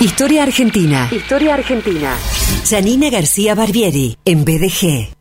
Historia Argentina. Historia Argentina. Janina García Barbieri, en BDG.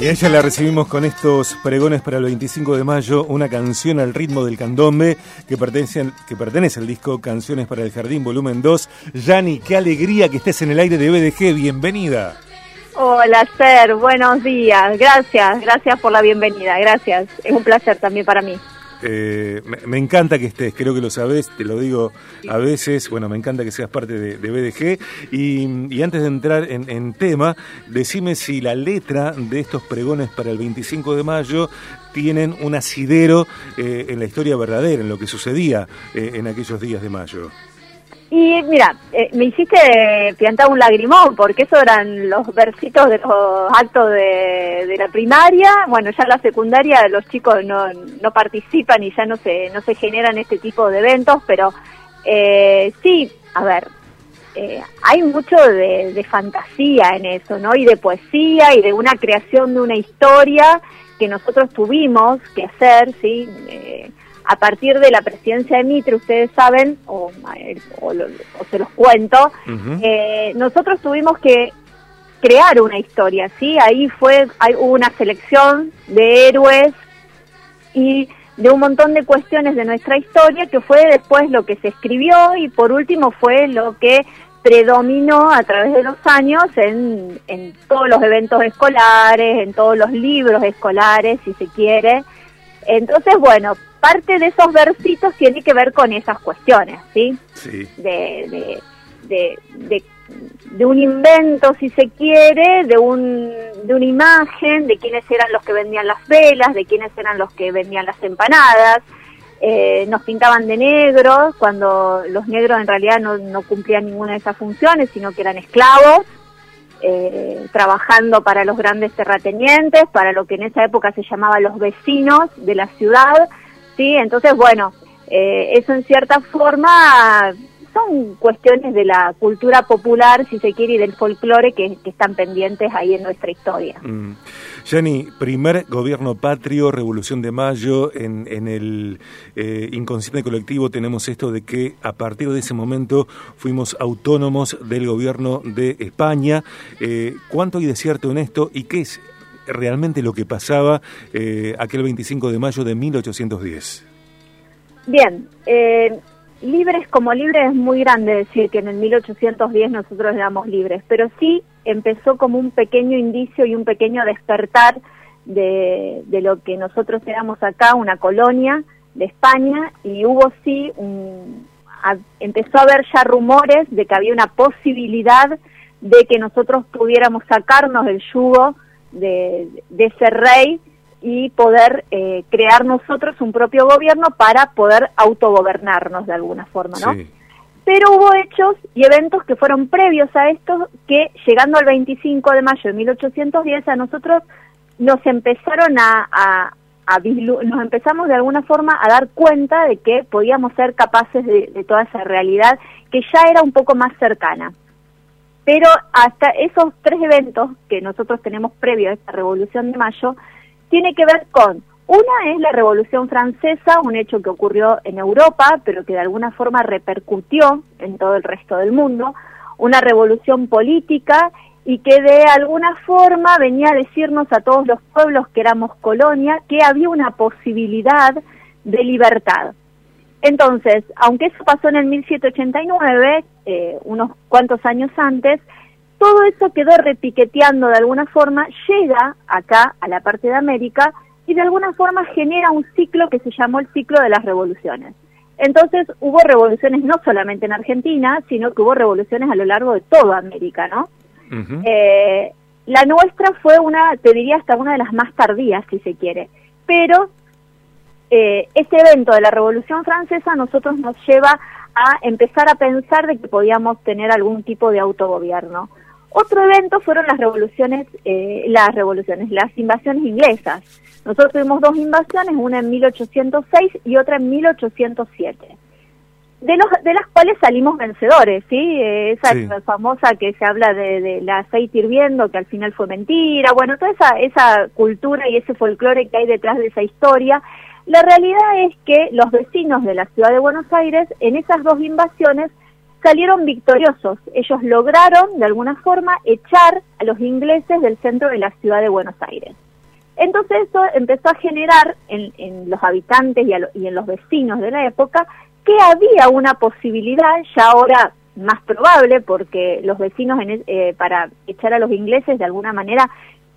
Y a ella la recibimos con estos pregones para el 25 de mayo, una canción al ritmo del candombe que pertenece, que pertenece al disco Canciones para el Jardín, volumen 2. Yani, qué alegría que estés en el aire de BDG, bienvenida. Hola, Ser, buenos días. Gracias, gracias por la bienvenida, gracias. Es un placer también para mí. Eh, me, encanta que estés, creo que lo sabes, te lo digo a veces, bueno, me encanta que seas parte de, BDG. Y, antes de entrar en, en tema, decime si la letra de estos pregones para el 25 de mayo tienen un asidero eh, en la historia verdadera, en lo que sucedía eh, en aquellos días de mayo. Y mira, eh, me hiciste piantar un lagrimón, porque eso eran los versitos de los actos de, la primaria. Bueno, ya en la secundaria los chicos no, no participan y ya no se, no se generan este tipo de eventos, pero eh, sí, a ver, eh, hay mucho de, de fantasía en eso, ¿no? Y de poesía y de una creación de una historia que nosotros tuvimos que hacer, ¿sí? Eh, a partir de la presidencia de Mitre, ustedes saben, o, o lo- o se los cuento, eh, nosotros tuvimos que crear una historia, ¿sí? Ahí fue, hay, hubo una selección de héroes y de un montón de cuestiones de nuestra historia que fue después lo que se escribió y por último fue lo que predominó a través de los años en, en todos los eventos escolares, en todos los libros escolares, si se quiere. Entonces, bueno, parte de esos versitos tiene que ver con esas cuestiones, ¿sí? Sí. de, de, de, de- un invento, si se quiere, de, un, de una imagen, de quiénes eran los que vendían las velas, de quiénes eran los que vendían las empanadas. Eh, nos pintaban de negro, cuando los negros en realidad no, no cumplían ninguna de esas funciones, sino que eran esclavos, eh, trabajando para los grandes terratenientes, para lo que en esa época se llamaba los vecinos de la ciudad. ¿Sí? Entonces, bueno, eh, eso en cierta forma son cuestiones de la cultura popular, si se quiere, y del folclore que, están pendientes ahí en nuestra historia. Mm. Yani, primer gobierno patrio, Revolución de Mayo, en, en el eh, inconsciente colectivo tenemos esto de que a partir de ese momento fuimos autónomos del gobierno de España. Eh, ¿Cuánto hay de cierto en esto y qué es realmente lo que pasaba eh, aquel 25 de mayo de 1810? Bien, eh, libres como libres es muy grande decir que en el 1810 nosotros éramos libres, pero sí empezó como un pequeño indicio y un pequeño despertar de, de lo que nosotros éramos acá, una colonia de España, y hubo sí, un, empezó a haber ya rumores de que había una posibilidad de que nosotros pudiéramos sacarnos del yugo de, de ese rey y poder eh, crear nosotros un propio gobierno para poder autogobernarnos de alguna forma, ¿no? Sí. Pero hubo hechos y eventos que fueron previos a esto que llegando al 25 de mayo de 1810 a nosotros nos empezaron a, a- a nos empezamos de alguna forma a dar cuenta de que podíamos ser capaces de, de toda esa realidad que ya era un poco más cercana. Pero hasta esos tres eventos que nosotros tenemos previo a esta Revolución de Mayo, tiene que ver con, una es la Revolución Francesa, un hecho que ocurrió en Europa, pero que de alguna forma repercutió en todo el resto del mundo, una revolución política y que de alguna forma venía a decirnos a todos los pueblos que éramos colonia que había una posibilidad de libertad. Entonces, aunque eso pasó en el 1789, eh, unos cuantos años antes, todo eso quedó repiqueteando de alguna forma, llega acá a la parte de América y de alguna forma genera un ciclo que se llamó el ciclo de las revoluciones. Entonces hubo revoluciones no solamente en Argentina, sino que hubo revoluciones a lo largo de toda América, ¿no? eh, la nuestra fue una, te diría hasta una de las más tardías, si se quiere, pero eh, ese evento de la Revolución Francesa nosotros nos lleva a empezar a pensar de que podíamos tener algún tipo de autogobierno. Otro evento fueron las revoluciones, eh, las revoluciones, las invasiones inglesas. Nosotros tuvimos dos invasiones, una en 1806 y otra en 1807. De, los, de las cuales salimos vencedores, ¿sí? Eh, esa famosa que se habla de, de, la aceite hirviendo, que al final fue mentira, bueno, toda esa, esa cultura y ese folclore que hay detrás de esa historia, la realidad es que los vecinos de la ciudad de Buenos Aires en esas dos invasiones salieron victoriosos. Ellos lograron, de alguna forma, echar a los ingleses del centro de la ciudad de Buenos Aires. Entonces eso empezó a generar en, los habitantes y, en los vecinos de la época que había una posibilidad, ya ahora más probable, porque los vecinos eh, para echar a los ingleses de alguna manera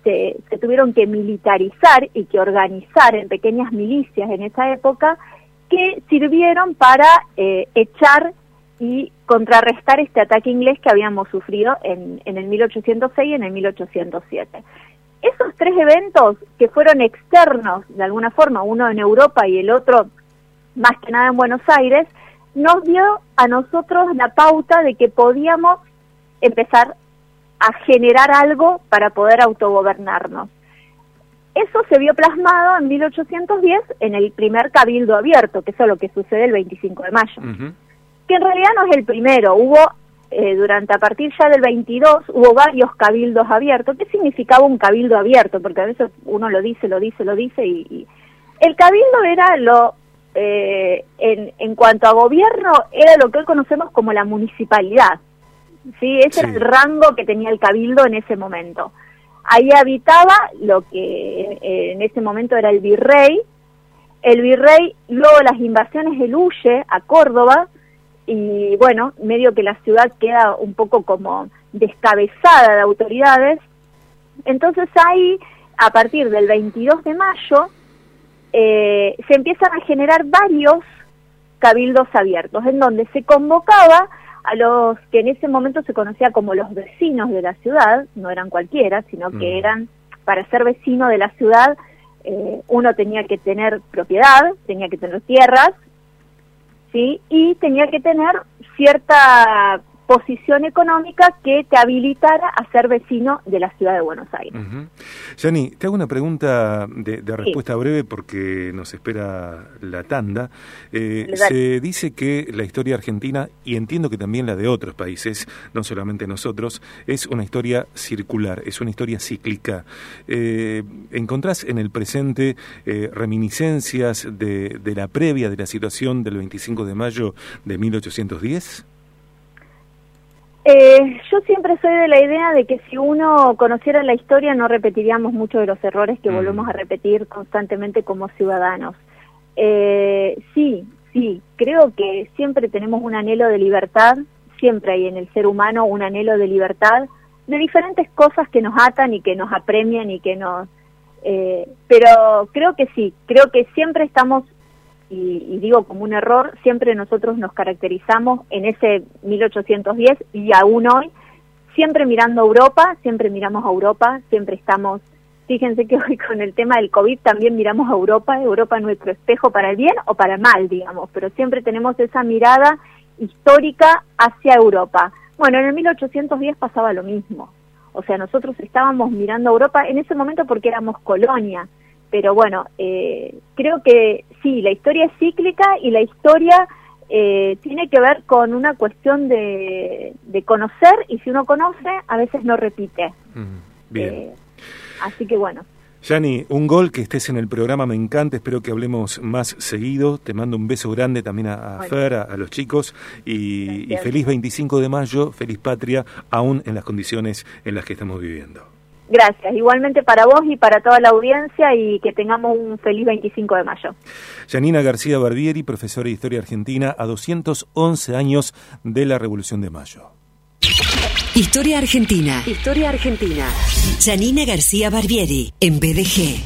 se, tuvieron que militarizar y que organizar en pequeñas milicias en esa época que sirvieron para eh, echar y contrarrestar este ataque inglés que habíamos sufrido en, en el 1806 y en el 1807. Esos tres eventos que fueron externos, de alguna forma, uno en Europa y el otro más que nada en Buenos Aires, nos dio a nosotros la pauta de que podíamos empezar a generar algo para poder autogobernarnos. Eso se vio plasmado en 1810 en el primer cabildo abierto, que es lo que sucede el 25 de mayo. Que en realidad no es el primero, hubo eh, durante a partir ya del 22 hubo varios cabildos abiertos. ¿Qué significaba un cabildo abierto? Porque a veces uno lo dice, lo dice, lo dice y, el cabildo era lo eh, en, en cuanto a gobierno era lo que hoy conocemos como la municipalidad. ¿Sí? Ese era el rango que tenía el cabildo en ese momento. Ahí habitaba lo que eh, en ese momento era el virrey. El virrey, luego las invasiones, él huye a Córdoba y bueno, medio que la ciudad queda un poco como descabezada de autoridades. Entonces ahí, a partir del 22 de mayo, eh, se empiezan a generar varios cabildos abiertos, en donde se convocaba a los que en ese momento se conocía como los vecinos de la ciudad, no eran cualquiera, sino que eran, para ser vecino de la ciudad, eh, uno tenía que tener propiedad, tenía que tener tierras, ¿sí? Y tenía que tener cierta posición económica que te habilitara a ser vecino de la ciudad de Buenos Aires. Yani, te hago una pregunta de, respuesta breve porque nos espera la tanda. Eh, se dice que la historia argentina, y entiendo que también la de otros países, no solamente nosotros, es una historia circular, es una historia cíclica. Eh, ¿Encontrás en el presente eh, reminiscencias de, de la previa de la situación del 25 de mayo de 1810? Eh, yo siempre soy de la idea de que si uno conociera la historia no repetiríamos muchos de los errores que mm. volvemos a repetir constantemente como ciudadanos. Eh, sí, sí, creo que siempre tenemos un anhelo de libertad, siempre hay en el ser humano un anhelo de libertad, de diferentes cosas que nos atan y que nos apremian y que nos... Eh, pero creo que sí, creo que siempre estamos y, digo como un error, siempre nosotros nos caracterizamos en ese 1810 y aún hoy, siempre mirando a Europa, siempre miramos a Europa, siempre estamos, fíjense que hoy con el tema del COVID también miramos a Europa, Europa es nuestro espejo para el bien o para el mal, digamos, pero siempre tenemos esa mirada histórica hacia Europa. Bueno, en el 1810 pasaba lo mismo. O sea, nosotros estábamos mirando a Europa en ese momento porque éramos colonia pero bueno, eh, creo que sí, la historia es cíclica y la historia eh, tiene que ver con una cuestión de, conocer y si uno conoce, a veces no repite. bien. Eh, así que bueno. Yani, un gol que estés en el programa me encanta, espero que hablemos más seguido. Te mando un beso grande también a, Fer, a, los chicos y feliz 25 de mayo, feliz patria, aún en las condiciones en las que estamos viviendo. Gracias, igualmente para vos y para toda la audiencia y que tengamos un feliz 25 de mayo. Janina García Barbieri, profesora de Historia Argentina, a 211 años de la Revolución de Mayo. Historia Argentina. Historia Argentina. Janina García Barbieri, en BDG.